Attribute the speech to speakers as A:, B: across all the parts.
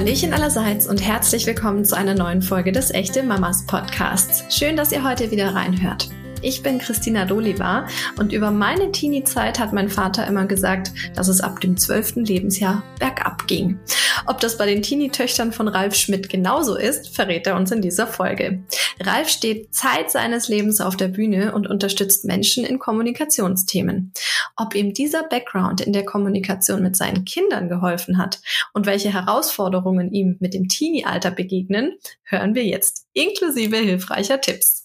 A: Hallöchen allerseits und herzlich willkommen zu einer neuen Folge des Echte Mamas Podcasts. Schön, dass ihr heute wieder reinhört. Ich bin Christina Doliva und über meine Teenie-Zeit hat mein Vater immer gesagt, dass es ab dem zwölften Lebensjahr bergab ging. Ob das bei den Teenie-Töchtern von Ralf Schmidt genauso ist, verrät er uns in dieser Folge. Ralf steht Zeit seines Lebens auf der Bühne und unterstützt Menschen in Kommunikationsthemen. Ob ihm dieser Background in der Kommunikation mit seinen Kindern geholfen hat und welche Herausforderungen ihm mit dem Teenie-Alter begegnen, hören wir jetzt, inklusive hilfreicher Tipps.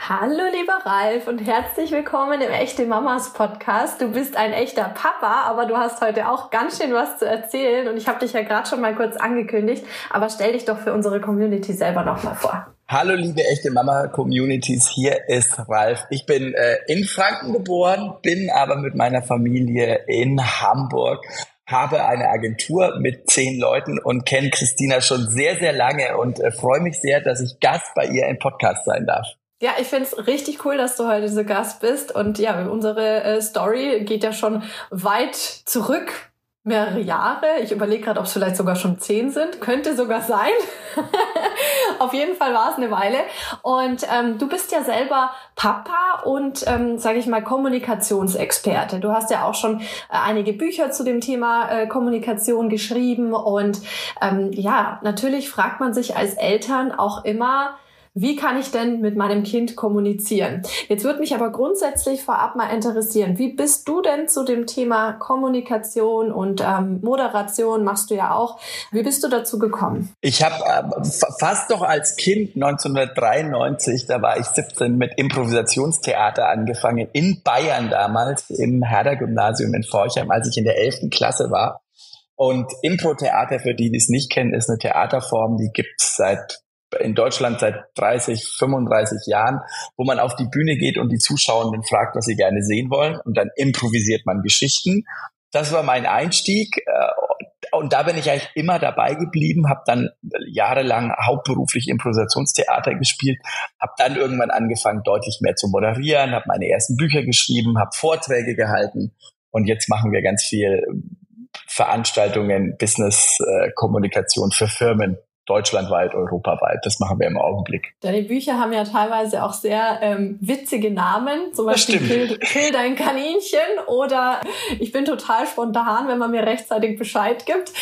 A: Hallo lieber Ralf und herzlich willkommen im Echte Mamas Podcast. Du bist ein echter Papa, aber du hast heute auch ganz schön was zu erzählen und ich habe dich ja gerade schon mal kurz angekündigt, aber stell dich doch für unsere Community selber noch mal vor.
B: Hallo liebe echte Mama Communities, hier ist Ralf. Ich bin äh, in Franken geboren, bin aber mit meiner Familie in Hamburg habe eine Agentur mit zehn Leuten und kenne Christina schon sehr, sehr lange und äh, freue mich sehr, dass ich Gast bei ihr im Podcast sein darf.
A: Ja, ich finde es richtig cool, dass du heute so Gast bist. Und ja, unsere äh, Story geht ja schon weit zurück, mehrere Jahre. Ich überlege gerade, ob es vielleicht sogar schon zehn sind. Könnte sogar sein. Auf jeden Fall war es eine Weile. Und ähm, du bist ja selber Papa und, ähm, sage ich mal, Kommunikationsexperte. Du hast ja auch schon äh, einige Bücher zu dem Thema äh, Kommunikation geschrieben. Und ähm, ja, natürlich fragt man sich als Eltern auch immer, wie kann ich denn mit meinem Kind kommunizieren? Jetzt würde mich aber grundsätzlich vorab mal interessieren, wie bist du denn zu dem Thema Kommunikation und ähm, Moderation, machst du ja auch, wie bist du dazu gekommen?
B: Ich habe äh, fast doch als Kind 1993, da war ich 17, mit Improvisationstheater angefangen, in Bayern damals, im Herder-Gymnasium in Forchheim, als ich in der 11. Klasse war. Und Impro-Theater, für die, die es nicht kennen, ist eine Theaterform, die gibt es seit in Deutschland seit 30, 35 Jahren, wo man auf die Bühne geht und die Zuschauenden fragt, was sie gerne sehen wollen und dann improvisiert man Geschichten. Das war mein Einstieg äh, und da bin ich eigentlich immer dabei geblieben, habe dann jahrelang hauptberuflich Improvisationstheater gespielt, habe dann irgendwann angefangen, deutlich mehr zu moderieren, habe meine ersten Bücher geschrieben, habe Vorträge gehalten und jetzt machen wir ganz viel Veranstaltungen, Business-Kommunikation für Firmen deutschlandweit, europaweit. Das machen wir im Augenblick.
A: Deine Bücher haben ja teilweise auch sehr ähm, witzige Namen, zum Beispiel Kill, Kill dein Kaninchen oder Ich bin total spontan, wenn man mir rechtzeitig Bescheid gibt.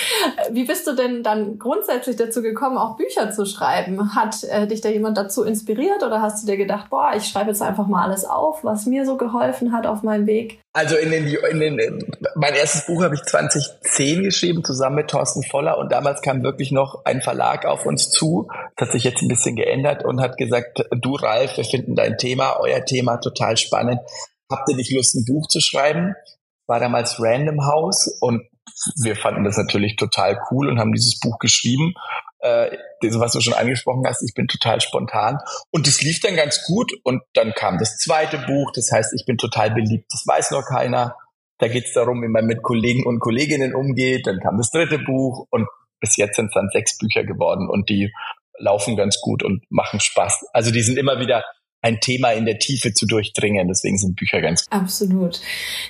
A: Wie bist du denn dann grundsätzlich dazu gekommen, auch Bücher zu schreiben? Hat äh, dich da jemand dazu inspiriert oder hast du dir gedacht, boah, ich schreibe jetzt einfach mal alles auf, was mir so geholfen hat auf meinem Weg?
B: Also in den, in den, mein erstes Buch habe ich 2010 geschrieben, zusammen mit Thorsten Voller und damals kam wirklich noch ein Verlag auf uns zu, das hat sich jetzt ein bisschen geändert und hat gesagt, du Ralf, wir finden dein Thema, euer Thema total spannend. Habt ihr nicht Lust, ein Buch zu schreiben? War damals Random House und wir fanden das natürlich total cool und haben dieses Buch geschrieben. Äh, das, was du schon angesprochen hast, ich bin total spontan. Und es lief dann ganz gut. Und dann kam das zweite Buch, das heißt, ich bin total beliebt, das weiß noch keiner. Da geht es darum, wie man mit Kollegen und Kolleginnen umgeht. Dann kam das dritte Buch und bis jetzt sind es dann sechs Bücher geworden und die laufen ganz gut und machen Spaß. Also die sind immer wieder ein Thema in der Tiefe zu durchdringen. Deswegen sind Bücher ganz
A: gut. Absolut.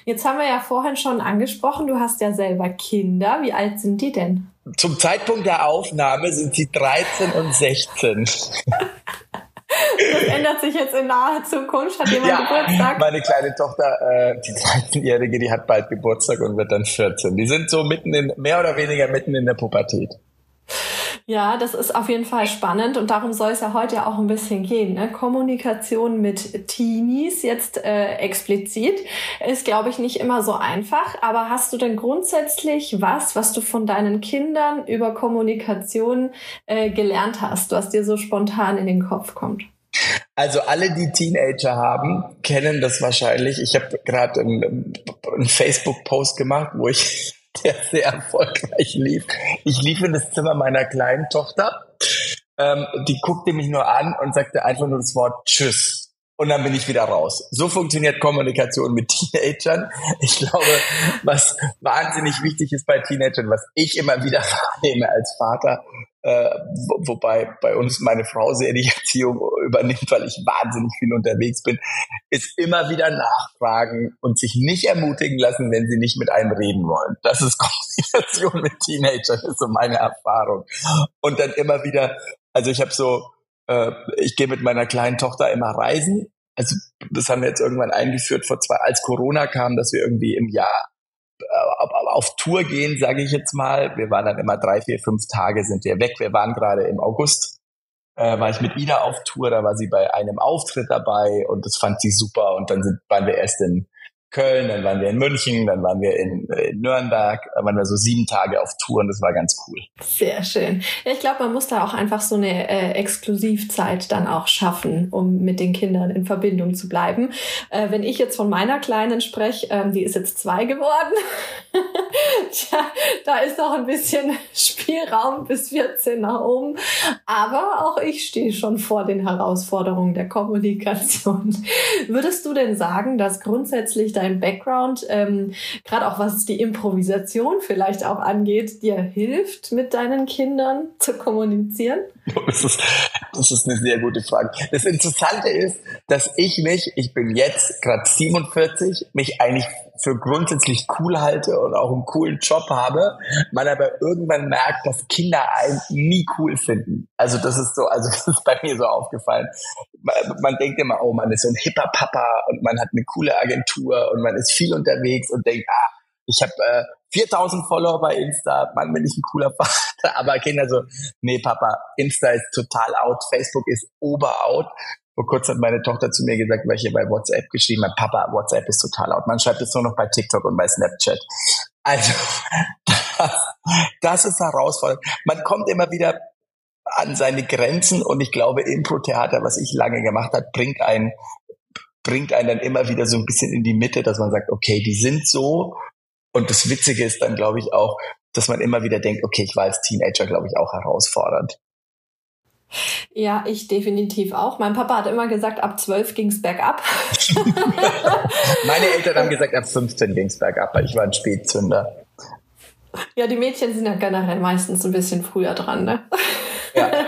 A: Jetzt haben wir ja vorhin schon angesprochen, du hast ja selber Kinder. Wie alt sind die denn?
B: Zum Zeitpunkt der Aufnahme sind sie 13 und 16.
A: Das ändert sich jetzt in naher Zukunft. Hat jemand ja, Geburtstag?
B: Meine kleine Tochter, äh, die 13-Jährige, die hat bald Geburtstag und wird dann 14. Die sind so mitten in, mehr oder weniger mitten in der Pubertät.
A: Ja, das ist auf jeden Fall spannend und darum soll es ja heute auch ein bisschen gehen. Ne? Kommunikation mit Teenies jetzt äh, explizit ist, glaube ich, nicht immer so einfach. Aber hast du denn grundsätzlich was, was du von deinen Kindern über Kommunikation äh, gelernt hast, was dir so spontan in den Kopf kommt?
B: Also alle, die Teenager haben, kennen das wahrscheinlich. Ich habe gerade einen, einen Facebook-Post gemacht, wo ich der sehr erfolgreich lief. Ich lief in das Zimmer meiner kleinen Tochter. Ähm, die guckte mich nur an und sagte einfach nur das Wort Tschüss. Und dann bin ich wieder raus. So funktioniert Kommunikation mit Teenagern. Ich glaube, was wahnsinnig wichtig ist bei Teenagern, was ich immer wieder wahrnehme als Vater, äh, wo, wobei bei uns meine Frau sehr die Erziehung übernimmt, weil ich wahnsinnig viel unterwegs bin, ist immer wieder nachfragen und sich nicht ermutigen lassen, wenn sie nicht mit einem reden wollen. Das ist Kommunikation mit Teenagern, ist so meine Erfahrung. Und dann immer wieder, also ich habe so, äh, ich gehe mit meiner kleinen Tochter immer reisen. Also das haben wir jetzt irgendwann eingeführt vor zwei, als Corona kam, dass wir irgendwie im Jahr auf Tour gehen, sage ich jetzt mal. Wir waren dann immer drei, vier, fünf Tage sind wir weg. Wir waren gerade im August, äh, war ich mit Ida auf Tour, da war sie bei einem Auftritt dabei und das fand sie super. Und dann sind, waren wir erst in Köln, dann waren wir in München, dann waren wir in, äh, in Nürnberg, dann waren wir so sieben Tage auf Tour und das war ganz cool.
A: Sehr schön. Ja, ich glaube, man muss da auch einfach so eine äh, Exklusivzeit dann auch schaffen, um mit den Kindern in Verbindung zu bleiben. Äh, wenn ich jetzt von meiner Kleinen spreche, ähm, die ist jetzt zwei geworden. Tja, da ist noch ein bisschen Spielraum bis 14 nach oben. Aber auch ich stehe schon vor den Herausforderungen der Kommunikation. Würdest du denn sagen, dass grundsätzlich dein dein Background, ähm, gerade auch was die Improvisation vielleicht auch angeht, dir hilft, mit deinen Kindern zu kommunizieren?
B: Das ist, das ist eine sehr gute Frage. Das Interessante ist, dass ich mich, ich bin jetzt gerade 47, mich eigentlich für grundsätzlich cool halte und auch einen coolen Job habe, man aber irgendwann merkt, dass Kinder einen nie cool finden. Also das ist so, also das ist bei mir so aufgefallen. Man, man denkt immer, oh, man ist so ein hipper Papa und man hat eine coole Agentur und man ist viel unterwegs und denkt, ah, ich habe äh, 4000 Follower bei Insta, Mann, bin ich ein cooler Vater. Aber Kinder so, nee, Papa, Insta ist total out, Facebook ist oberout. Vor kurzem hat meine Tochter zu mir gesagt, weil ich hier bei WhatsApp geschrieben habe, Papa, WhatsApp ist total out. Man schreibt es nur noch bei TikTok und bei Snapchat. Also, das, das ist herausfordernd. Man kommt immer wieder an seine Grenzen und ich glaube, Impro-Theater, was ich lange gemacht habe, bringt einen, bringt einen dann immer wieder so ein bisschen in die Mitte, dass man sagt, okay, die sind so. Und das Witzige ist dann, glaube ich, auch, dass man immer wieder denkt, okay, ich war als Teenager, glaube ich, auch herausfordernd.
A: Ja, ich definitiv auch. Mein Papa hat immer gesagt, ab 12 ging's bergab.
B: Meine Eltern haben gesagt, ab 15 ging's bergab, weil ich war ein Spätzünder.
A: Ja, die Mädchen sind ja generell meistens ein bisschen früher dran, ne? Ja.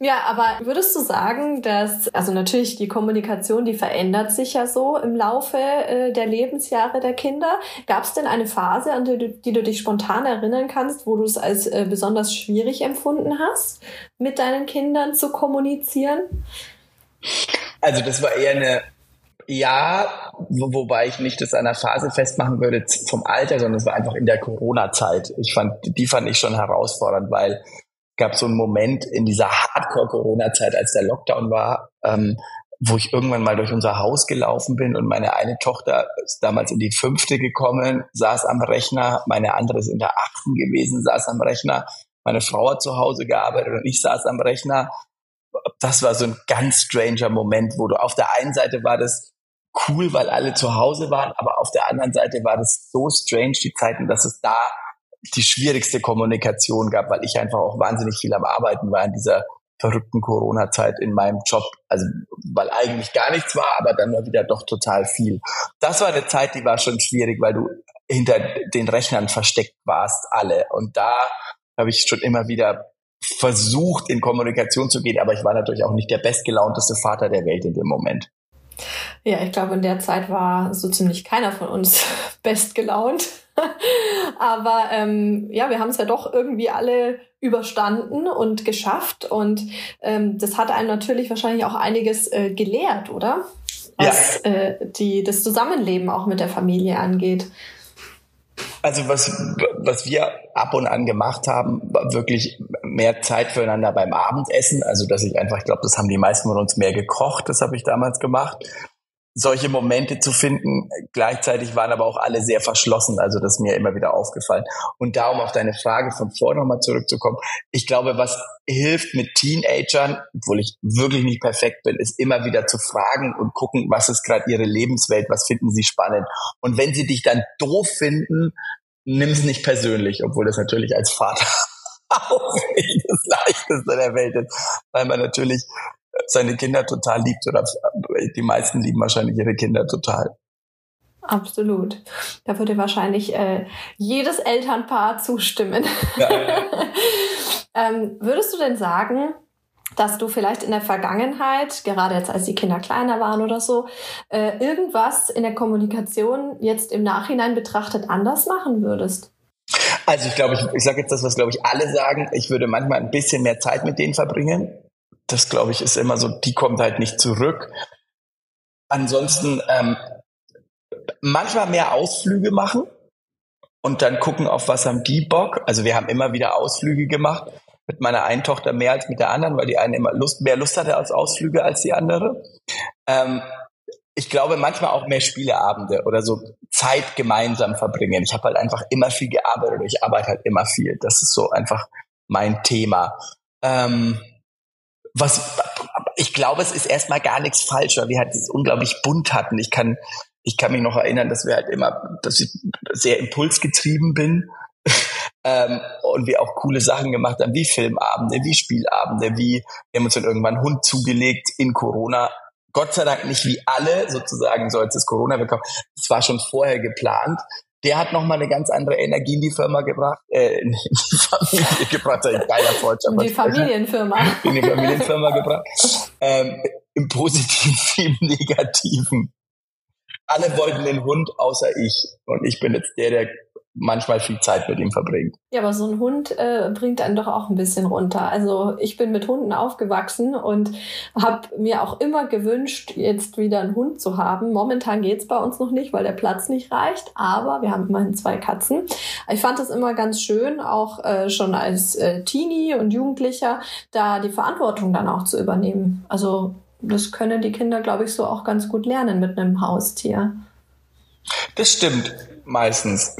A: Ja, aber würdest du sagen, dass, also natürlich die Kommunikation, die verändert sich ja so im Laufe äh, der Lebensjahre der Kinder. Gab es denn eine Phase, an die du, die du dich spontan erinnern kannst, wo du es als äh, besonders schwierig empfunden hast, mit deinen Kindern zu kommunizieren?
B: Also das war eher eine ja, wo, wobei ich nicht das an der Phase festmachen würde vom Alter, sondern es war einfach in der Corona-Zeit. Ich fand, die fand ich schon herausfordernd, weil gab so einen Moment in dieser Hardcore-Corona-Zeit, als der Lockdown war, ähm, wo ich irgendwann mal durch unser Haus gelaufen bin und meine eine Tochter ist damals in die fünfte gekommen, saß am Rechner, meine andere ist in der achten gewesen, saß am Rechner, meine Frau hat zu Hause gearbeitet und ich saß am Rechner. Das war so ein ganz stranger Moment, wo du auf der einen Seite war das cool, weil alle zu Hause waren, aber auf der anderen Seite war das so strange, die Zeiten, dass es da die schwierigste Kommunikation gab, weil ich einfach auch wahnsinnig viel am Arbeiten war in dieser verrückten Corona-Zeit in meinem Job. Also, weil eigentlich gar nichts war, aber dann war wieder doch total viel. Das war eine Zeit, die war schon schwierig, weil du hinter den Rechnern versteckt warst, alle. Und da habe ich schon immer wieder versucht, in Kommunikation zu gehen, aber ich war natürlich auch nicht der bestgelaunteste Vater der Welt in dem Moment.
A: Ja, ich glaube, in der Zeit war so ziemlich keiner von uns bestgelaunt. Aber ähm, ja, wir haben es ja doch irgendwie alle überstanden und geschafft. Und ähm, das hat einem natürlich wahrscheinlich auch einiges äh, gelehrt, oder? Was ja. äh, die, das Zusammenleben auch mit der Familie angeht.
B: Also was, was wir ab und an gemacht haben, war wirklich mehr Zeit füreinander beim Abendessen. Also dass ich einfach, ich glaube, das haben die meisten von uns mehr gekocht, das habe ich damals gemacht solche Momente zu finden. Gleichzeitig waren aber auch alle sehr verschlossen. Also das ist mir immer wieder aufgefallen. Und darum auf deine Frage von vor nochmal zurückzukommen. Ich glaube, was hilft mit Teenagern, obwohl ich wirklich nicht perfekt bin, ist immer wieder zu fragen und gucken, was ist gerade ihre Lebenswelt, was finden sie spannend. Und wenn sie dich dann doof finden, nimm es nicht persönlich, obwohl das natürlich als Vater auch nicht das Leichteste der Welt ist, weil man natürlich seine Kinder total liebt oder die meisten lieben wahrscheinlich ihre Kinder total.
A: Absolut. Da würde wahrscheinlich äh, jedes Elternpaar zustimmen. Ja. Ähm, würdest du denn sagen, dass du vielleicht in der Vergangenheit, gerade jetzt als die Kinder kleiner waren oder so, äh, irgendwas in der Kommunikation jetzt im Nachhinein betrachtet anders machen würdest?
B: Also ich glaube, ich, ich sage jetzt das, was glaube ich alle sagen. Ich würde manchmal ein bisschen mehr Zeit mit denen verbringen. Das glaube ich ist immer so, die kommt halt nicht zurück. Ansonsten ähm, manchmal mehr Ausflüge machen und dann gucken, auf was haben die Bock. Also wir haben immer wieder Ausflüge gemacht mit meiner einen Tochter mehr als mit der anderen, weil die eine immer Lust, mehr Lust hatte als Ausflüge als die andere. Ähm, ich glaube, manchmal auch mehr Spieleabende oder so Zeit gemeinsam verbringen. Ich habe halt einfach immer viel gearbeitet oder ich arbeite halt immer viel. Das ist so einfach mein Thema. Ähm, was ich glaube, es ist erstmal gar nichts falsch, weil wir halt es unglaublich bunt hatten. Ich kann, ich kann mich noch erinnern, dass wir halt immer, dass ich sehr impulsgetrieben bin ähm, und wir auch coole Sachen gemacht haben, wie Filmabende, wie Spielabende, wie wir haben uns dann irgendwann einen Hund zugelegt in Corona. Gott sei Dank nicht wie alle sozusagen, so als es Corona bekommen. Das war schon vorher geplant. Der hat nochmal eine ganz andere Energie in die Firma gebracht, äh, in die Familie gebracht, ein geiler Fortschritt.
A: In die Familienfirma.
B: In die Familienfirma gebracht. Ähm, Im Positiven wie im Negativen. Alle wollten den Hund, außer ich. Und ich bin jetzt der, der manchmal viel Zeit mit ihm verbringt.
A: Ja, aber so ein Hund äh, bringt einen doch auch ein bisschen runter. Also ich bin mit Hunden aufgewachsen und habe mir auch immer gewünscht, jetzt wieder einen Hund zu haben. Momentan geht's bei uns noch nicht, weil der Platz nicht reicht, aber wir haben immerhin zwei Katzen. Ich fand es immer ganz schön, auch äh, schon als äh, Teenie und Jugendlicher, da die Verantwortung dann auch zu übernehmen. Also das können die Kinder, glaube ich, so auch ganz gut lernen mit einem Haustier.
B: Das stimmt meistens.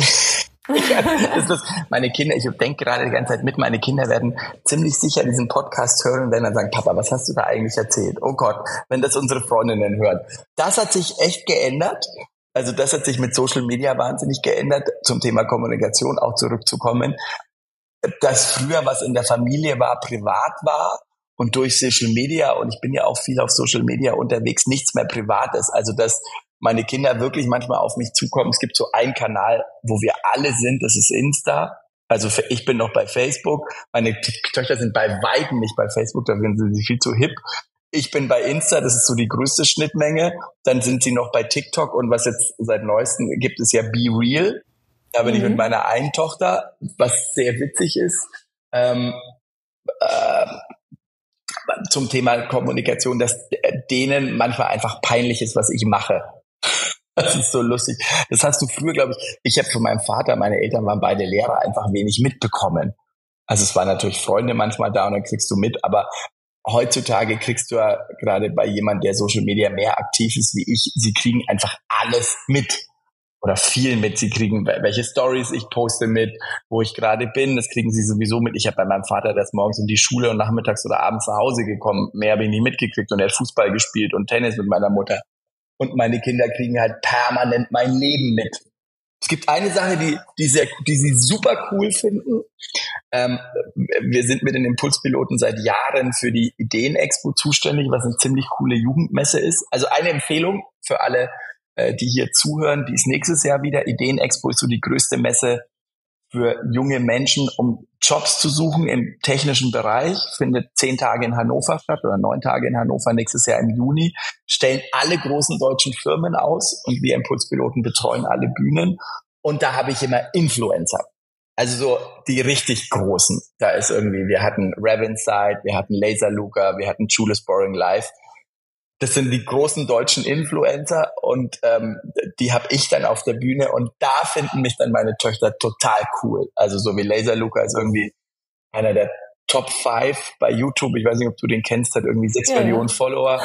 B: das, meine Kinder, ich denke gerade die ganze Zeit mit, meine Kinder werden ziemlich sicher diesen Podcast hören und werden dann sagen, Papa, was hast du da eigentlich erzählt? Oh Gott, wenn das unsere Freundinnen hören. Das hat sich echt geändert. Also das hat sich mit Social Media wahnsinnig geändert, zum Thema Kommunikation auch zurückzukommen. Dass früher was in der Familie war, privat war und durch Social Media, und ich bin ja auch viel auf Social Media unterwegs, nichts mehr privat ist. Also dass meine Kinder wirklich manchmal auf mich zukommen. Es gibt so einen Kanal, wo wir alle sind, das ist Insta. Also ich bin noch bei Facebook. Meine Töchter sind bei weitem nicht bei Facebook, da sind sie viel zu hip. Ich bin bei Insta, das ist so die größte Schnittmenge. Dann sind sie noch bei TikTok und was jetzt seit neuestem gibt, ist ja Be Real. Da bin mhm. ich mit mhm. meiner einen Tochter, was sehr witzig ist. Ähm, äh, zum Thema Kommunikation, dass denen manchmal einfach peinlich ist, was ich mache. Das ist so lustig. Das hast du früher, glaube ich, ich habe von meinem Vater, meine Eltern waren beide Lehrer, einfach wenig mitbekommen. Also es waren natürlich Freunde manchmal da und dann kriegst du mit, aber heutzutage kriegst du ja gerade bei jemand, der Social Media mehr aktiv ist wie ich, sie kriegen einfach alles mit oder viel mit. Sie kriegen, welche Stories ich poste mit, wo ich gerade bin. Das kriegen sie sowieso mit. Ich habe bei meinem Vater, der morgens in die Schule und nachmittags oder abends nach Hause gekommen. Mehr habe ich nie mitgekriegt und er hat Fußball gespielt und Tennis mit meiner Mutter und meine Kinder kriegen halt permanent mein Leben mit. Es gibt eine Sache, die, die, sehr, die sie super cool finden. Ähm, wir sind mit den Impulspiloten seit Jahren für die Ideen-Expo zuständig, was eine ziemlich coole Jugendmesse ist. Also eine Empfehlung für alle, äh, die hier zuhören, die ist nächstes Jahr wieder. Ideen-Expo ist so die größte Messe für junge Menschen, um Jobs zu suchen im technischen Bereich, findet zehn Tage in Hannover statt oder neun Tage in Hannover nächstes Jahr im Juni, stellen alle großen deutschen Firmen aus und wir Impulspiloten betreuen alle Bühnen. Und da habe ich immer Influencer. Also so die richtig großen. Da ist irgendwie, wir hatten Ravinside, wir hatten Laser Luca, wir hatten Julius Boring Live das sind die großen deutschen Influencer und ähm, die habe ich dann auf der Bühne und da finden mich dann meine Töchter total cool. Also so wie Laser Luca ist irgendwie einer der Top 5 bei YouTube. Ich weiß nicht, ob du den kennst, hat irgendwie sechs ja, Millionen. Follower.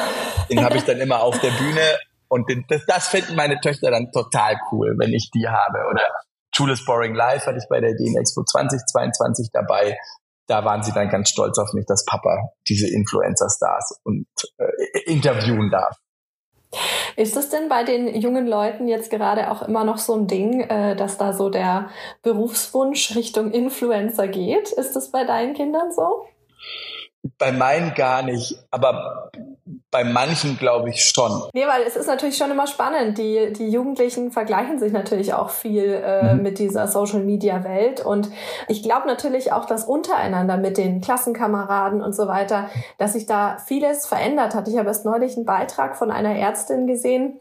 B: Den habe ich dann immer auf der Bühne und den, das, das finden meine Töchter dann total cool, wenn ich die habe. Oder Julius Boring Live hatte ich bei der DN Expo 2022 dabei da waren sie dann ganz stolz auf mich, dass Papa diese Influencer-Stars und äh, interviewen darf.
A: Ist es denn bei den jungen Leuten jetzt gerade auch immer noch so ein Ding, äh, dass da so der Berufswunsch Richtung Influencer geht? Ist das bei deinen Kindern so?
B: Bei meinen gar nicht, aber bei manchen glaube ich schon.
A: Nee, weil es ist natürlich schon immer spannend. Die, die Jugendlichen vergleichen sich natürlich auch viel äh, mhm. mit dieser Social-Media-Welt. Und ich glaube natürlich auch, dass untereinander mit den Klassenkameraden und so weiter, dass sich da vieles verändert hat. Ich habe erst neulich einen Beitrag von einer Ärztin gesehen,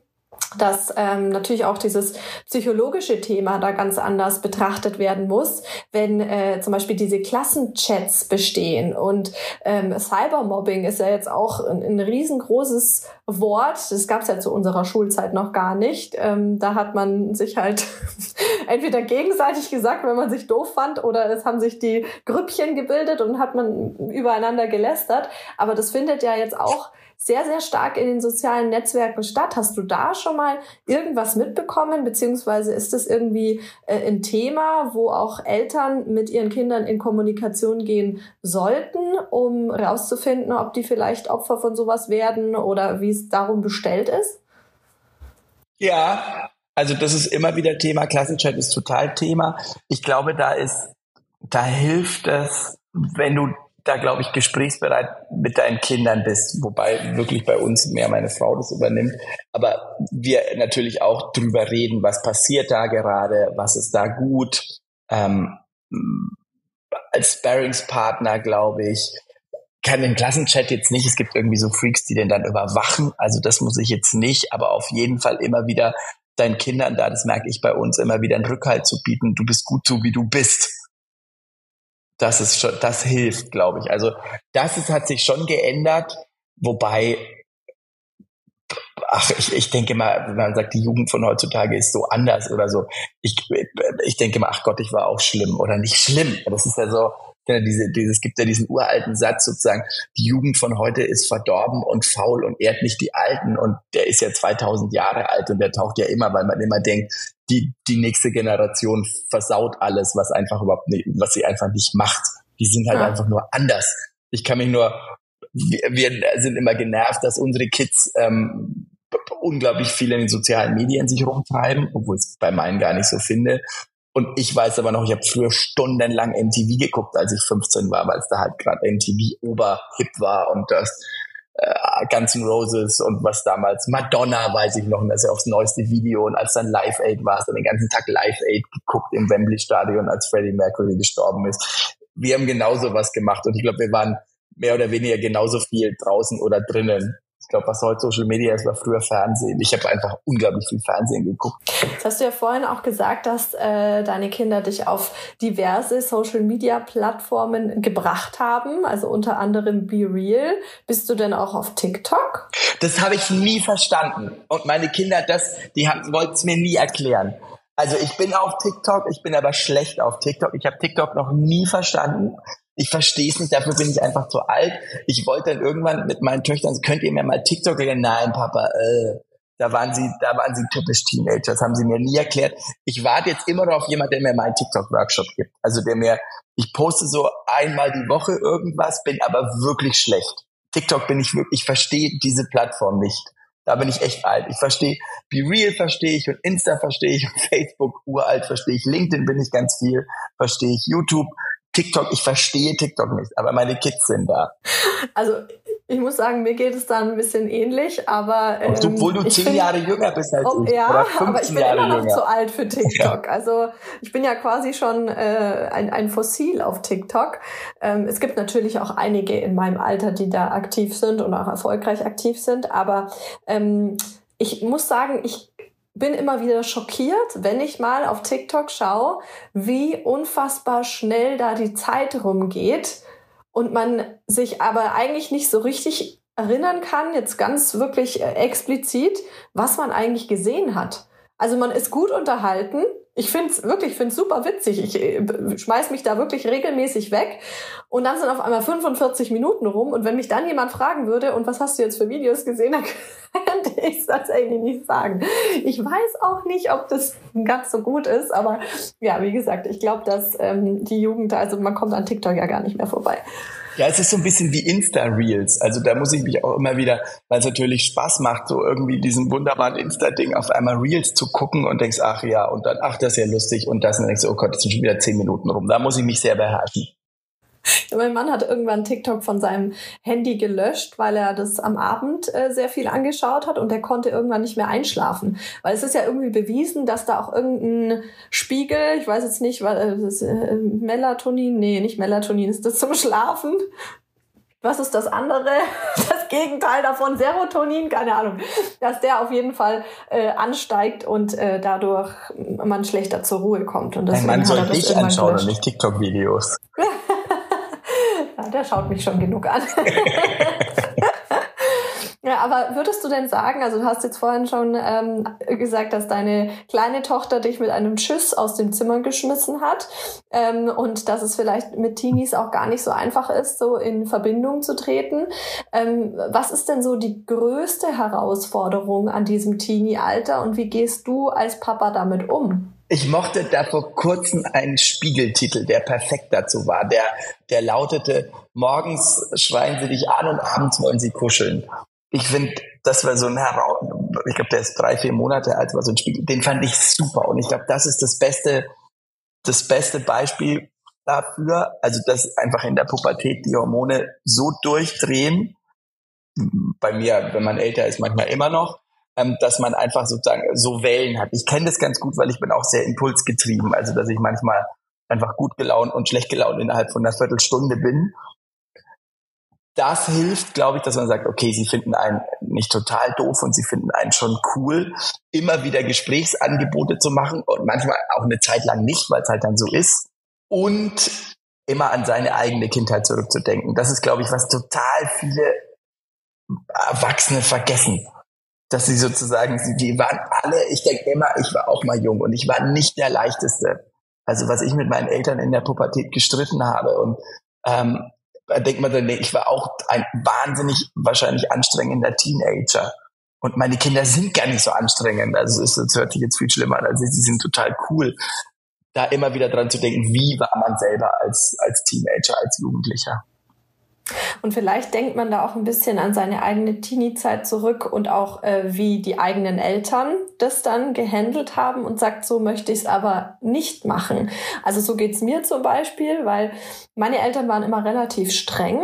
A: dass ähm, natürlich auch dieses psychologische Thema da ganz anders betrachtet werden muss, wenn äh, zum Beispiel diese Klassenchats bestehen und ähm, Cybermobbing ist ja jetzt auch ein, ein riesengroßes Wort. Das gab es ja zu unserer Schulzeit noch gar nicht. Ähm, da hat man sich halt entweder gegenseitig gesagt, wenn man sich doof fand, oder es haben sich die Grüppchen gebildet und hat man übereinander gelästert. Aber das findet ja jetzt auch sehr, sehr stark in den sozialen Netzwerken statt. Hast du da schon mal irgendwas mitbekommen, beziehungsweise ist das irgendwie äh, ein Thema, wo auch Eltern mit ihren Kindern in Kommunikation gehen sollten, um herauszufinden, ob die vielleicht Opfer von sowas werden oder wie es darum bestellt ist?
B: Ja, also das ist immer wieder Thema. Klassenchat ist total Thema. Ich glaube, da ist, da hilft es, wenn du da, glaube ich, gesprächsbereit mit deinen Kindern bist, wobei wirklich bei uns mehr meine Frau das übernimmt. Aber wir natürlich auch drüber reden, was passiert da gerade, was ist da gut. Ähm, als Sparringspartner, glaube ich, kann den Klassenchat jetzt nicht. Es gibt irgendwie so Freaks, die den dann überwachen. Also das muss ich jetzt nicht, aber auf jeden Fall immer wieder deinen Kindern da, das merke ich bei uns, immer wieder einen Rückhalt zu bieten. Du bist gut so, wie du bist das ist schon, das hilft, glaube ich. Also das ist, hat sich schon geändert, wobei, ach, ich, ich denke mal, wenn man sagt, die Jugend von heutzutage ist so anders oder so, ich, ich denke mal, ach Gott, ich war auch schlimm oder nicht schlimm. Das ist ja so, diese, gibt ja diesen uralten Satz sozusagen, die Jugend von heute ist verdorben und faul und ehrt nicht die Alten und der ist ja 2000 Jahre alt und der taucht ja immer, weil man immer denkt, die, die nächste Generation versaut alles, was einfach überhaupt nicht, was sie einfach nicht macht. Die sind halt ja. einfach nur anders. Ich kann mich nur, wir, wir sind immer genervt, dass unsere Kids ähm, unglaublich viel in den sozialen Medien sich rumtreiben, obwohl ich es bei meinen gar nicht so finde. Und ich weiß aber noch, ich habe früher stundenlang MTV geguckt, als ich 15 war, weil es da halt gerade MTV oberhip war und das äh, Guns N' Roses und was damals. Madonna, weiß ich noch, und das ja aufs neueste Video. Und als dann Live Aid war, dann den ganzen Tag Live Aid geguckt im Wembley Stadion, als Freddie Mercury gestorben ist. Wir haben genauso was gemacht. Und ich glaube, wir waren mehr oder weniger genauso viel draußen oder drinnen ich glaube, was heute Social Media ist, war früher Fernsehen. Ich habe einfach unglaublich viel Fernsehen geguckt.
A: Jetzt hast du ja vorhin auch gesagt, dass äh, deine Kinder dich auf diverse Social Media Plattformen gebracht haben, also unter anderem Be Real. Bist du denn auch auf TikTok?
B: Das habe ich nie verstanden. Und meine Kinder, das, die wollten es mir nie erklären. Also ich bin auf TikTok, ich bin aber schlecht auf TikTok. Ich habe TikTok noch nie verstanden. Ich verstehe es nicht, dafür bin ich einfach zu alt. Ich wollte dann irgendwann mit meinen Töchtern, könnt ihr mir mal TikTok erklären? Nein, Papa, äh, da waren sie, da waren sie typisch Teenager, das haben sie mir nie erklärt. Ich warte jetzt immer noch auf jemand, der mir meinen TikTok-Workshop gibt. Also der mir, ich poste so einmal die Woche irgendwas, bin aber wirklich schlecht. TikTok bin ich wirklich, ich verstehe diese Plattform nicht. Da bin ich echt alt. Ich verstehe, Be Real verstehe ich und Insta verstehe ich und Facebook uralt verstehe ich. LinkedIn bin ich ganz viel, verstehe ich. YouTube TikTok, ich verstehe TikTok nicht, aber meine Kids sind da.
A: Also ich muss sagen, mir geht es da ein bisschen ähnlich, aber
B: ähm, du, obwohl du zehn Jahre jünger bist als
A: oh,
B: ich.
A: Ja, aber ich bin Jahre immer noch jünger. zu alt für TikTok. Ja. Also ich bin ja quasi schon äh, ein, ein Fossil auf TikTok. Ähm, es gibt natürlich auch einige in meinem Alter, die da aktiv sind und auch erfolgreich aktiv sind, aber ähm, ich muss sagen, ich bin immer wieder schockiert, wenn ich mal auf TikTok schaue, wie unfassbar schnell da die Zeit rumgeht und man sich aber eigentlich nicht so richtig erinnern kann, jetzt ganz wirklich äh, explizit, was man eigentlich gesehen hat. Also man ist gut unterhalten, ich finde es wirklich, finde super witzig. Ich äh, schmeiß mich da wirklich regelmäßig weg. Und dann sind auf einmal 45 Minuten rum. Und wenn mich dann jemand fragen würde, und was hast du jetzt für Videos gesehen, dann könnte ich es tatsächlich nicht sagen. Ich weiß auch nicht, ob das ganz so gut ist. Aber ja, wie gesagt, ich glaube, dass ähm, die Jugend, also man kommt an TikTok ja gar nicht mehr vorbei.
B: Ja, es ist so ein bisschen wie Insta-Reels. Also da muss ich mich auch immer wieder, weil es natürlich Spaß macht, so irgendwie diesen wunderbaren Insta-Ding auf einmal Reels zu gucken und denkst, ach ja, und dann, ach, das ist ja lustig und das, und dann denkst du, oh Gott, das sind schon wieder zehn Minuten rum. Da muss ich mich sehr beherrschen.
A: Mein Mann hat irgendwann TikTok von seinem Handy gelöscht, weil er das am Abend äh, sehr viel angeschaut hat und er konnte irgendwann nicht mehr einschlafen. Weil es ist ja irgendwie bewiesen, dass da auch irgendein Spiegel, ich weiß jetzt nicht, weil äh, das, äh, Melatonin, nee, nicht Melatonin, ist das zum Schlafen? Was ist das andere? Das Gegenteil davon, Serotonin, keine Ahnung. Dass der auf jeden Fall äh, ansteigt und äh, dadurch man schlechter zur Ruhe kommt. Und
B: deswegen man soll dich anschauen und nicht TikTok-Videos.
A: der schaut mich schon genug an. Ja, aber würdest du denn sagen, also du hast jetzt vorhin schon ähm, gesagt, dass deine kleine Tochter dich mit einem Tschüss aus dem Zimmer geschmissen hat ähm, und dass es vielleicht mit Teenies auch gar nicht so einfach ist, so in Verbindung zu treten. Ähm, was ist denn so die größte Herausforderung an diesem Teenie-Alter und wie gehst du als Papa damit um?
B: Ich mochte da vor kurzem einen Spiegeltitel, der perfekt dazu war. Der, der lautete, morgens schreien sie dich an und abends wollen sie kuscheln ich finde, das war so ein Heraus, ich glaube, der ist drei, vier Monate alt, war so ein Spiegel, den fand ich super. Und ich glaube, das ist das beste, das beste Beispiel dafür, also dass einfach in der Pubertät die Hormone so durchdrehen, bei mir, wenn man älter ist, manchmal immer noch, ähm, dass man einfach sozusagen so Wellen hat. Ich kenne das ganz gut, weil ich bin auch sehr impulsgetrieben, also dass ich manchmal einfach gut gelaunt und schlecht gelaunt innerhalb von einer Viertelstunde bin das hilft, glaube ich, dass man sagt, okay, sie finden einen nicht total doof und sie finden einen schon cool, immer wieder Gesprächsangebote zu machen und manchmal auch eine Zeit lang nicht, weil es halt dann so ist und immer an seine eigene Kindheit zurückzudenken. Das ist, glaube ich, was total viele Erwachsene vergessen. Dass sie sozusagen, die waren alle, ich denke immer, ich war auch mal jung und ich war nicht der leichteste. Also was ich mit meinen Eltern in der Pubertät gestritten habe und ähm, da denkt man dann, ich war auch ein wahnsinnig wahrscheinlich anstrengender Teenager. Und meine Kinder sind gar nicht so anstrengend. Also es hört sich jetzt viel schlimmer an. Also sie sind total cool. Da immer wieder dran zu denken, wie war man selber als, als Teenager, als Jugendlicher.
A: Und vielleicht denkt man da auch ein bisschen an seine eigene Teenie-Zeit zurück und auch äh, wie die eigenen Eltern das dann gehandelt haben und sagt, so möchte ich es aber nicht machen. Also so geht's mir zum Beispiel, weil meine Eltern waren immer relativ streng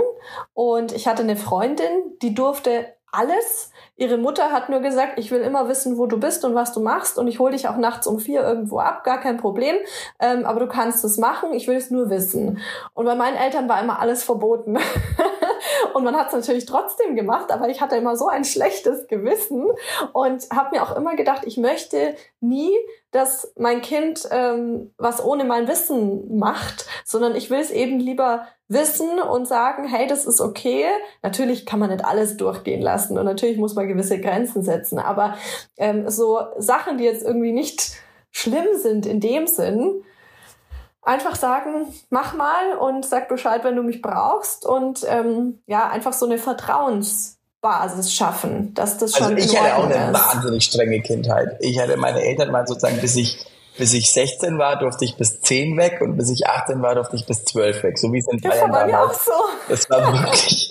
A: und ich hatte eine Freundin, die durfte alles. Ihre Mutter hat nur gesagt, ich will immer wissen, wo du bist und was du machst und ich hole dich auch nachts um vier irgendwo ab, gar kein Problem. Ähm, aber du kannst es machen, ich will es nur wissen. Und bei meinen Eltern war immer alles verboten. und man hat es natürlich trotzdem gemacht, aber ich hatte immer so ein schlechtes Gewissen und habe mir auch immer gedacht, ich möchte nie, dass mein Kind ähm, was ohne mein Wissen macht, sondern ich will es eben lieber wissen und sagen, hey, das ist okay. Natürlich kann man nicht alles durchgehen lassen und natürlich muss man gewisse Grenzen setzen, aber ähm, so Sachen, die jetzt irgendwie nicht schlimm sind in dem Sinn, einfach sagen, mach mal und sag Bescheid, wenn du mich brauchst und ähm, ja, einfach so eine Vertrauensbasis schaffen, dass das
B: also
A: schon
B: Also ich hatte auch eine ist. wahnsinnig strenge Kindheit. Ich hatte meine Eltern waren sozusagen bis ich bis ich 16 war, durfte ich bis 10 weg und bis ich 18 war, durfte ich bis 12 weg. So wie es in Bayern
A: war. Bei auch so.
B: Das war wirklich.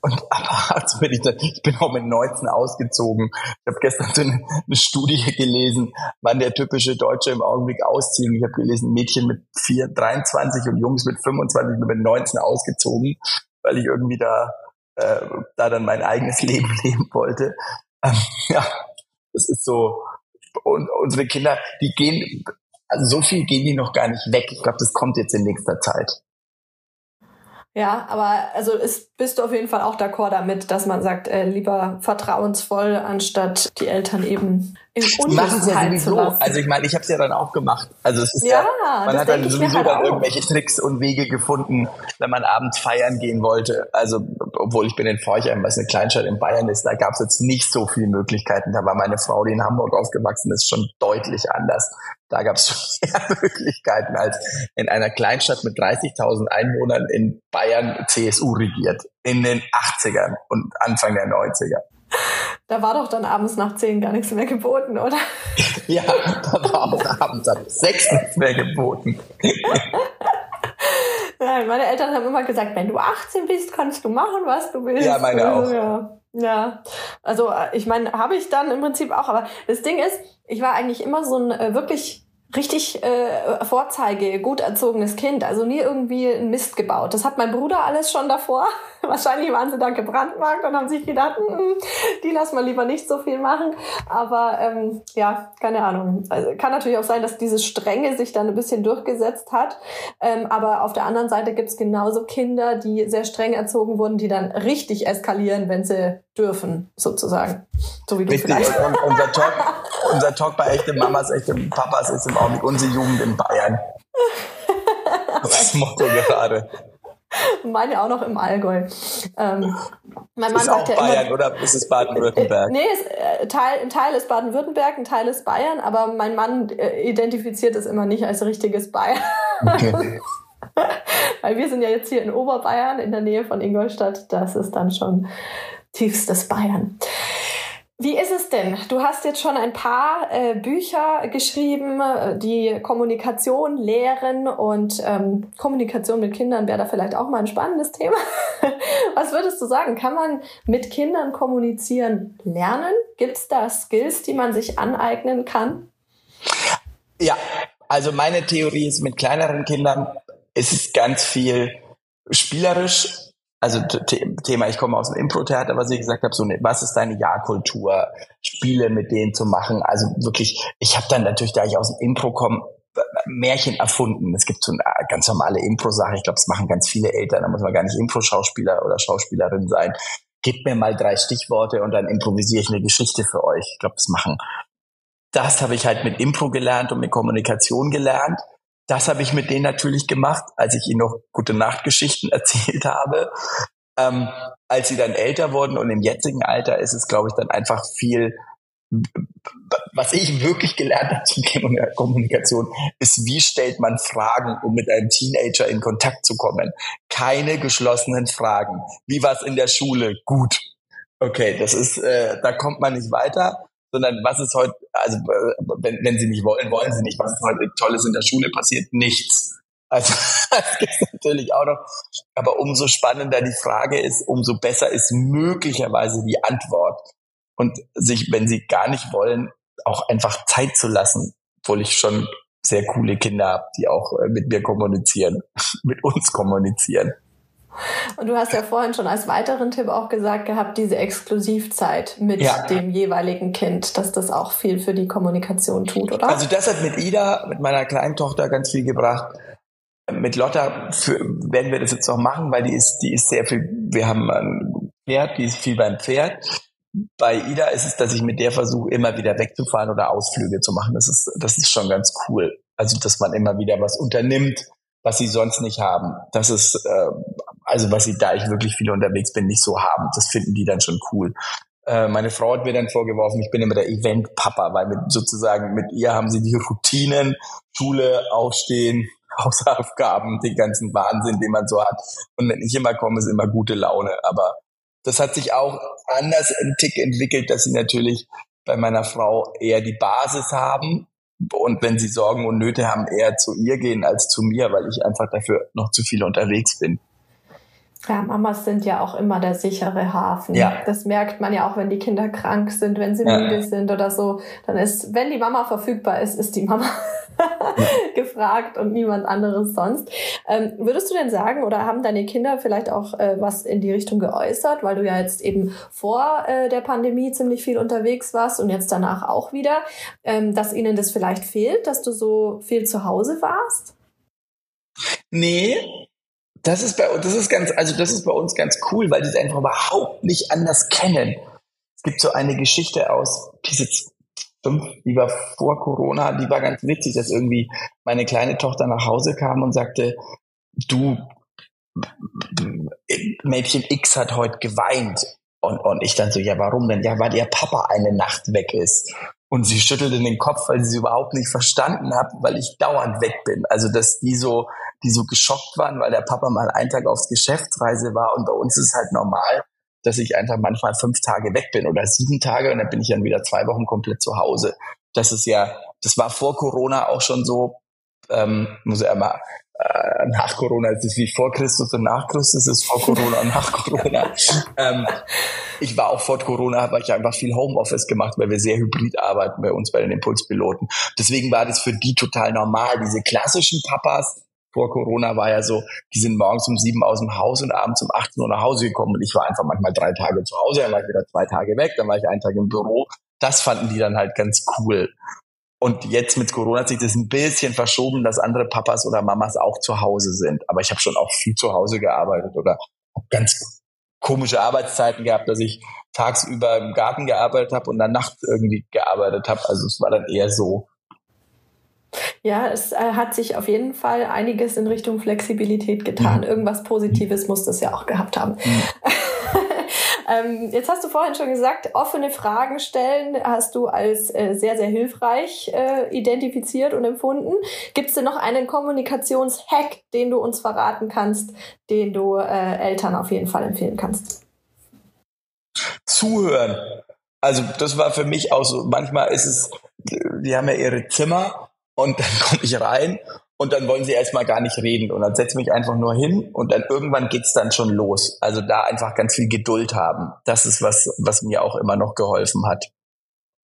B: Und aber also bin ich, dann, ich bin auch mit 19 ausgezogen. Ich habe gestern so eine, eine, Studie gelesen, wann der typische Deutsche im Augenblick auszieht. Und ich habe gelesen, Mädchen mit 4, 23 und Jungs mit 25 und mit 19 ausgezogen, weil ich irgendwie da, äh, da dann mein eigenes Leben leben wollte. Ähm, ja, das ist so, und unsere Kinder, die gehen, also so viel gehen die noch gar nicht weg. Ich glaube, das kommt jetzt in nächster Zeit.
A: Ja, aber also ist, bist du auf jeden Fall auch d'accord damit, dass man sagt, äh, lieber vertrauensvoll, anstatt die Eltern eben
B: Machen sie ja sowieso. Also ich meine, ich habe es ja dann auch gemacht. Also es ist ja, ja man hat dann sowieso halt dann auch. irgendwelche Tricks und Wege gefunden, wenn man abends feiern gehen wollte. Also obwohl ich bin in Forchheim, was eine Kleinstadt in Bayern ist, da gab es jetzt nicht so viele Möglichkeiten. Da war meine Frau, die in Hamburg aufgewachsen ist, schon deutlich anders. Da gab es mehr Möglichkeiten als in einer Kleinstadt mit 30.000 Einwohnern in Bayern CSU regiert. In den 80ern und Anfang der 90er.
A: Da war doch dann abends nach zehn gar nichts mehr geboten, oder?
B: Ja, da war auch abends ab sechs nichts mehr geboten.
A: Nein, meine Eltern haben immer gesagt, wenn du 18 bist, kannst du machen, was du willst.
B: Ja, meine
A: also,
B: auch.
A: Ja. Ja, also äh, ich meine, habe ich dann im Prinzip auch, aber das Ding ist, ich war eigentlich immer so ein äh, wirklich richtig äh, Vorzeige, gut erzogenes Kind, also nie irgendwie ein Mist gebaut. Das hat mein Bruder alles schon davor. Wahrscheinlich waren sie da gebrandmarkt und haben sich gedacht, mm, die lassen wir lieber nicht so viel machen. Aber ähm, ja, keine Ahnung. Also, kann natürlich auch sein, dass diese Strenge sich dann ein bisschen durchgesetzt hat. Ähm, aber auf der anderen Seite gibt's genauso Kinder, die sehr streng erzogen wurden, die dann richtig eskalieren, wenn sie dürfen, sozusagen. So wie du
B: Richtig. Und unser Talk, unser Talk bei echte Mamas, echte Papas ist im Augenblick unsere Jugend in Bayern. Das Motto gerade.
A: Meine auch noch im Allgäu. Ähm, mein Mann
B: Ist auch
A: sagt ja
B: Bayern
A: immer,
B: oder ist es Baden-Württemberg?
A: Nee, es, äh, Teil, ein Teil ist Baden-Württemberg, ein Teil ist Bayern, aber mein Mann äh, identifiziert es immer nicht als richtiges Bayern.
B: Okay.
A: Weil wir sind ja jetzt hier in Oberbayern, in der Nähe von Ingolstadt. Das ist dann schon tiefstes Bayern. Wie ist es denn? Du hast jetzt schon ein paar äh, Bücher geschrieben, äh, die Kommunikation lehren und ähm, Kommunikation mit Kindern wäre da vielleicht auch mal ein spannendes Thema. Was würdest du sagen? Kann man mit Kindern kommunizieren lernen? Gibt es da Skills, die man sich aneignen kann?
B: Ja, also meine Theorie ist, mit kleineren Kindern ist es ganz viel spielerisch. Also The Thema, ich komme aus dem Impro-Theater, was ich gesagt habe, so eine, was ist deine Ja-Kultur, Spiele mit denen zu machen. Also wirklich, ich habe dann natürlich, da ich aus dem Impro komme, Märchen erfunden. Es gibt so eine ganz normale Impro-Sache. Ich glaube, das machen ganz viele Eltern. Da muss man gar nicht Impro-Schauspieler oder Schauspielerin sein. Gebt mir mal drei Stichworte und dann improvisiere ich eine Geschichte für euch. Ich glaube, das machen. Das habe ich halt mit Impro gelernt und mit Kommunikation gelernt. Das habe ich mit denen natürlich gemacht, als ich ihnen noch gute Nachtgeschichten erzählt habe. Ähm, als sie dann älter wurden und im jetzigen Alter ist es, glaube ich, dann einfach viel, was ich wirklich gelernt habe zum Thema Kommunikation, ist, wie stellt man Fragen, um mit einem Teenager in Kontakt zu kommen. Keine geschlossenen Fragen. Wie war es in der Schule? Gut. Okay, das ist, äh, da kommt man nicht weiter sondern was ist heute, also wenn, wenn sie nicht wollen, wollen sie nicht. Was ist heute Tolles in der Schule passiert? Nichts. Also das gibt natürlich auch noch. Aber umso spannender die Frage ist, umso besser ist möglicherweise die Antwort. Und sich, wenn sie gar nicht wollen, auch einfach Zeit zu lassen, obwohl ich schon sehr coole Kinder habe, die auch mit mir kommunizieren, mit uns kommunizieren.
A: Und du hast ja vorhin schon als weiteren Tipp auch gesagt gehabt, diese Exklusivzeit mit ja. dem jeweiligen Kind, dass das auch viel für die Kommunikation tut, oder?
B: Also das hat mit Ida, mit meiner kleinen Tochter ganz viel gebracht. Mit Lotta für, werden wir das jetzt noch machen, weil die ist, die ist sehr viel, wir haben ein Pferd, die ist viel beim Pferd. Bei Ida ist es, dass ich mit der versuche, immer wieder wegzufahren oder Ausflüge zu machen. Das ist, das ist schon ganz cool. Also, dass man immer wieder was unternimmt, was sie sonst nicht haben. Das ist äh, also was sie da ich wirklich viel unterwegs bin, nicht so haben. Das finden die dann schon cool. Äh, meine Frau hat mir dann vorgeworfen, ich bin immer der Event-Papa, weil mit, sozusagen mit ihr haben sie die Routinen, Schule, Aufstehen, Hausaufgaben, den ganzen Wahnsinn, den man so hat. Und wenn ich immer komme, ist immer gute Laune. Aber das hat sich auch anders im Tick entwickelt, dass sie natürlich bei meiner Frau eher die Basis haben und wenn sie Sorgen und Nöte haben, eher zu ihr gehen als zu mir, weil ich einfach dafür noch zu viel unterwegs bin.
A: Ja, Mamas sind ja auch immer der sichere Hafen.
B: Ja.
A: Das merkt man ja auch, wenn die Kinder krank sind, wenn sie ja. müde sind oder so. Dann ist, wenn die Mama verfügbar ist, ist die Mama ja. gefragt und niemand anderes sonst. Ähm, würdest du denn sagen, oder haben deine Kinder vielleicht auch äh, was in die Richtung geäußert, weil du ja jetzt eben vor äh, der Pandemie ziemlich viel unterwegs warst und jetzt danach auch wieder, ähm, dass ihnen das vielleicht fehlt, dass du so viel zu Hause warst?
B: Nee, das ist bei uns, das ist ganz, also das ist bei uns ganz cool, weil die es einfach überhaupt nicht anders kennen. Es gibt so eine Geschichte aus, diese fünf, die war vor Corona, die war ganz witzig, dass irgendwie meine kleine Tochter nach Hause kam und sagte, du, Mädchen X hat heute geweint. Und, und ich dann so, ja, warum denn? Ja, weil ihr Papa eine Nacht weg ist. Und sie schüttelte den Kopf, weil sie sie überhaupt nicht verstanden hat, weil ich dauernd weg bin. Also, dass die so, die so geschockt waren, weil der Papa mal einen Tag aufs Geschäftsreise war und bei uns ist halt normal, dass ich einfach manchmal fünf Tage weg bin oder sieben Tage und dann bin ich dann wieder zwei Wochen komplett zu Hause. Das ist ja, das war vor Corona auch schon so, ähm, muss ja mal äh, nach Corona ist es wie vor Christus und nach Christus ist vor Corona und nach Corona. ähm, ich war auch vor Corona, habe ich einfach viel Homeoffice gemacht, weil wir sehr hybrid arbeiten bei uns bei den Impulspiloten. Deswegen war das für die total normal. Diese klassischen Papas vor Corona war ja so, die sind morgens um sieben aus dem Haus und abends um 18 Uhr nach Hause gekommen und ich war einfach manchmal drei Tage zu Hause, dann war ich wieder zwei Tage weg, dann war ich einen Tag im Büro. Das fanden die dann halt ganz cool. Und jetzt mit Corona hat sich das ein bisschen verschoben, dass andere Papas oder Mamas auch zu Hause sind. Aber ich habe schon auch viel zu Hause gearbeitet oder ganz komische Arbeitszeiten gehabt, dass ich tagsüber im Garten gearbeitet habe und dann nachts irgendwie gearbeitet habe. Also es war dann eher so.
A: Ja, es äh, hat sich auf jeden Fall einiges in Richtung Flexibilität getan. Mhm. Irgendwas Positives muss das ja auch gehabt haben. Mhm. Ähm, jetzt hast du vorhin schon gesagt, offene Fragen stellen hast du als äh, sehr, sehr hilfreich äh, identifiziert und empfunden. Gibt es denn noch einen Kommunikationshack, den du uns verraten kannst, den du äh, Eltern auf jeden Fall empfehlen kannst?
B: Zuhören. Also das war für mich auch so, manchmal ist es, die haben ja ihre Zimmer und dann komme ich rein und dann wollen sie erstmal gar nicht reden und dann setze mich einfach nur hin und dann irgendwann geht's dann schon los. Also da einfach ganz viel Geduld haben. Das ist was, was mir auch immer noch geholfen hat.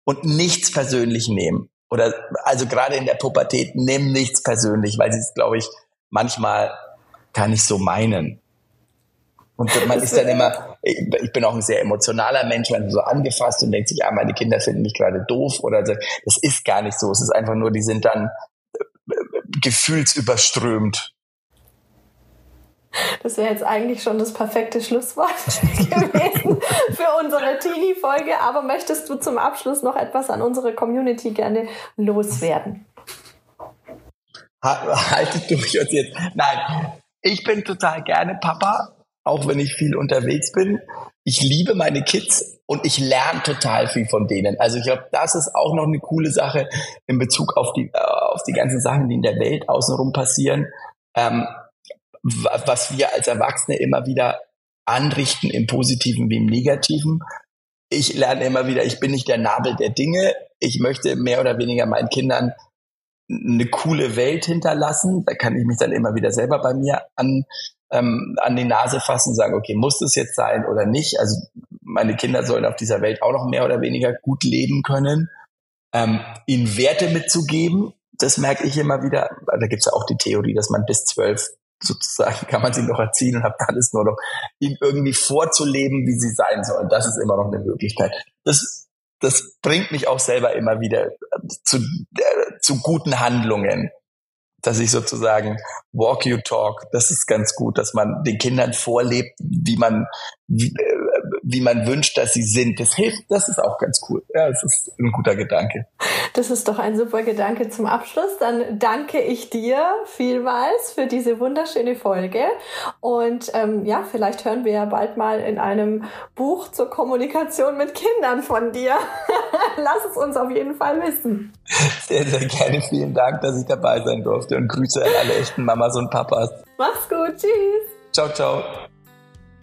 B: Und nichts persönlich nehmen. Oder also gerade in der Pubertät, nimm nichts persönlich, weil sie es, glaube ich, manchmal gar nicht so meinen. Und man ist dann immer, ich bin auch ein sehr emotionaler Mensch, man ist so angefasst und denkt sich, ah, meine Kinder finden mich gerade doof oder so. Das ist gar nicht so. Es ist einfach nur, die sind dann gefühlsüberströmt.
A: Das wäre jetzt eigentlich schon das perfekte Schlusswort gewesen für unsere Teenie-Folge. Aber möchtest du zum Abschluss noch etwas an unsere Community gerne loswerden?
B: Haltet durch uns jetzt. Nein, ich bin total gerne Papa, auch wenn ich viel unterwegs bin. Ich liebe meine Kids und ich lerne total viel von denen. Also ich glaube, das ist auch noch eine coole Sache in Bezug auf die, äh, auf die ganzen Sachen, die in der Welt außenrum passieren, ähm, was wir als Erwachsene immer wieder anrichten, im Positiven wie im Negativen. Ich lerne immer wieder, ich bin nicht der Nabel der Dinge. Ich möchte mehr oder weniger meinen Kindern eine coole Welt hinterlassen. Da kann ich mich dann immer wieder selber bei mir an, ähm, an die Nase fassen sagen, okay, muss das jetzt sein oder nicht? Also meine Kinder sollen auf dieser Welt auch noch mehr oder weniger gut leben können. Ähm, ihnen Werte mitzugeben, das merke ich immer wieder. Da gibt es ja auch die Theorie, dass man bis zwölf sozusagen kann man sie noch erziehen und hat alles nur noch, ihnen irgendwie vorzuleben, wie sie sein sollen. Das ist immer noch eine Möglichkeit. Das, das bringt mich auch selber immer wieder zu, äh, zu guten Handlungen dass ich sozusagen walk you talk, das ist ganz gut, dass man den Kindern vorlebt, wie man, wie, äh, wie man wünscht, dass sie sind. Das hilft, das ist auch ganz cool. Ja, das ist ein guter Gedanke.
A: Das ist doch ein super Gedanke zum Abschluss. Dann danke ich dir vielmals für diese wunderschöne Folge. Und ähm, ja, vielleicht hören wir ja bald mal in einem Buch zur Kommunikation mit Kindern von dir. Lass es uns auf jeden Fall wissen.
B: Sehr, sehr gerne. Vielen Dank, dass ich dabei sein durfte und Grüße an alle echten Mamas und Papas.
A: Mach's gut. Tschüss.
B: Ciao, ciao.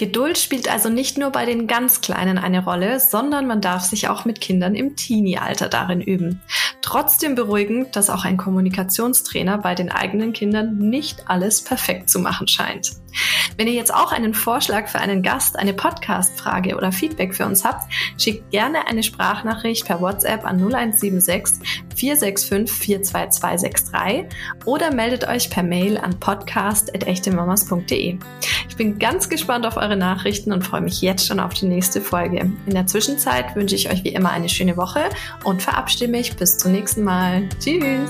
A: Geduld spielt also nicht nur bei den ganz Kleinen eine Rolle, sondern man darf sich auch mit Kindern im Teenie-Alter darin üben. Trotzdem beruhigend, dass auch ein Kommunikationstrainer bei den eigenen Kindern nicht alles perfekt zu machen scheint. Wenn ihr jetzt auch einen Vorschlag für einen Gast, eine Podcast-Frage oder Feedback für uns habt, schickt gerne eine Sprachnachricht per WhatsApp an 0176 465 42263 oder meldet euch per Mail an podcast.echtemamas.de. Ich bin ganz gespannt auf eure Nachrichten und freue mich jetzt schon auf die nächste Folge. In der Zwischenzeit wünsche ich euch wie immer eine schöne Woche und verabschiede mich bis zum nächsten Mal. Tschüss!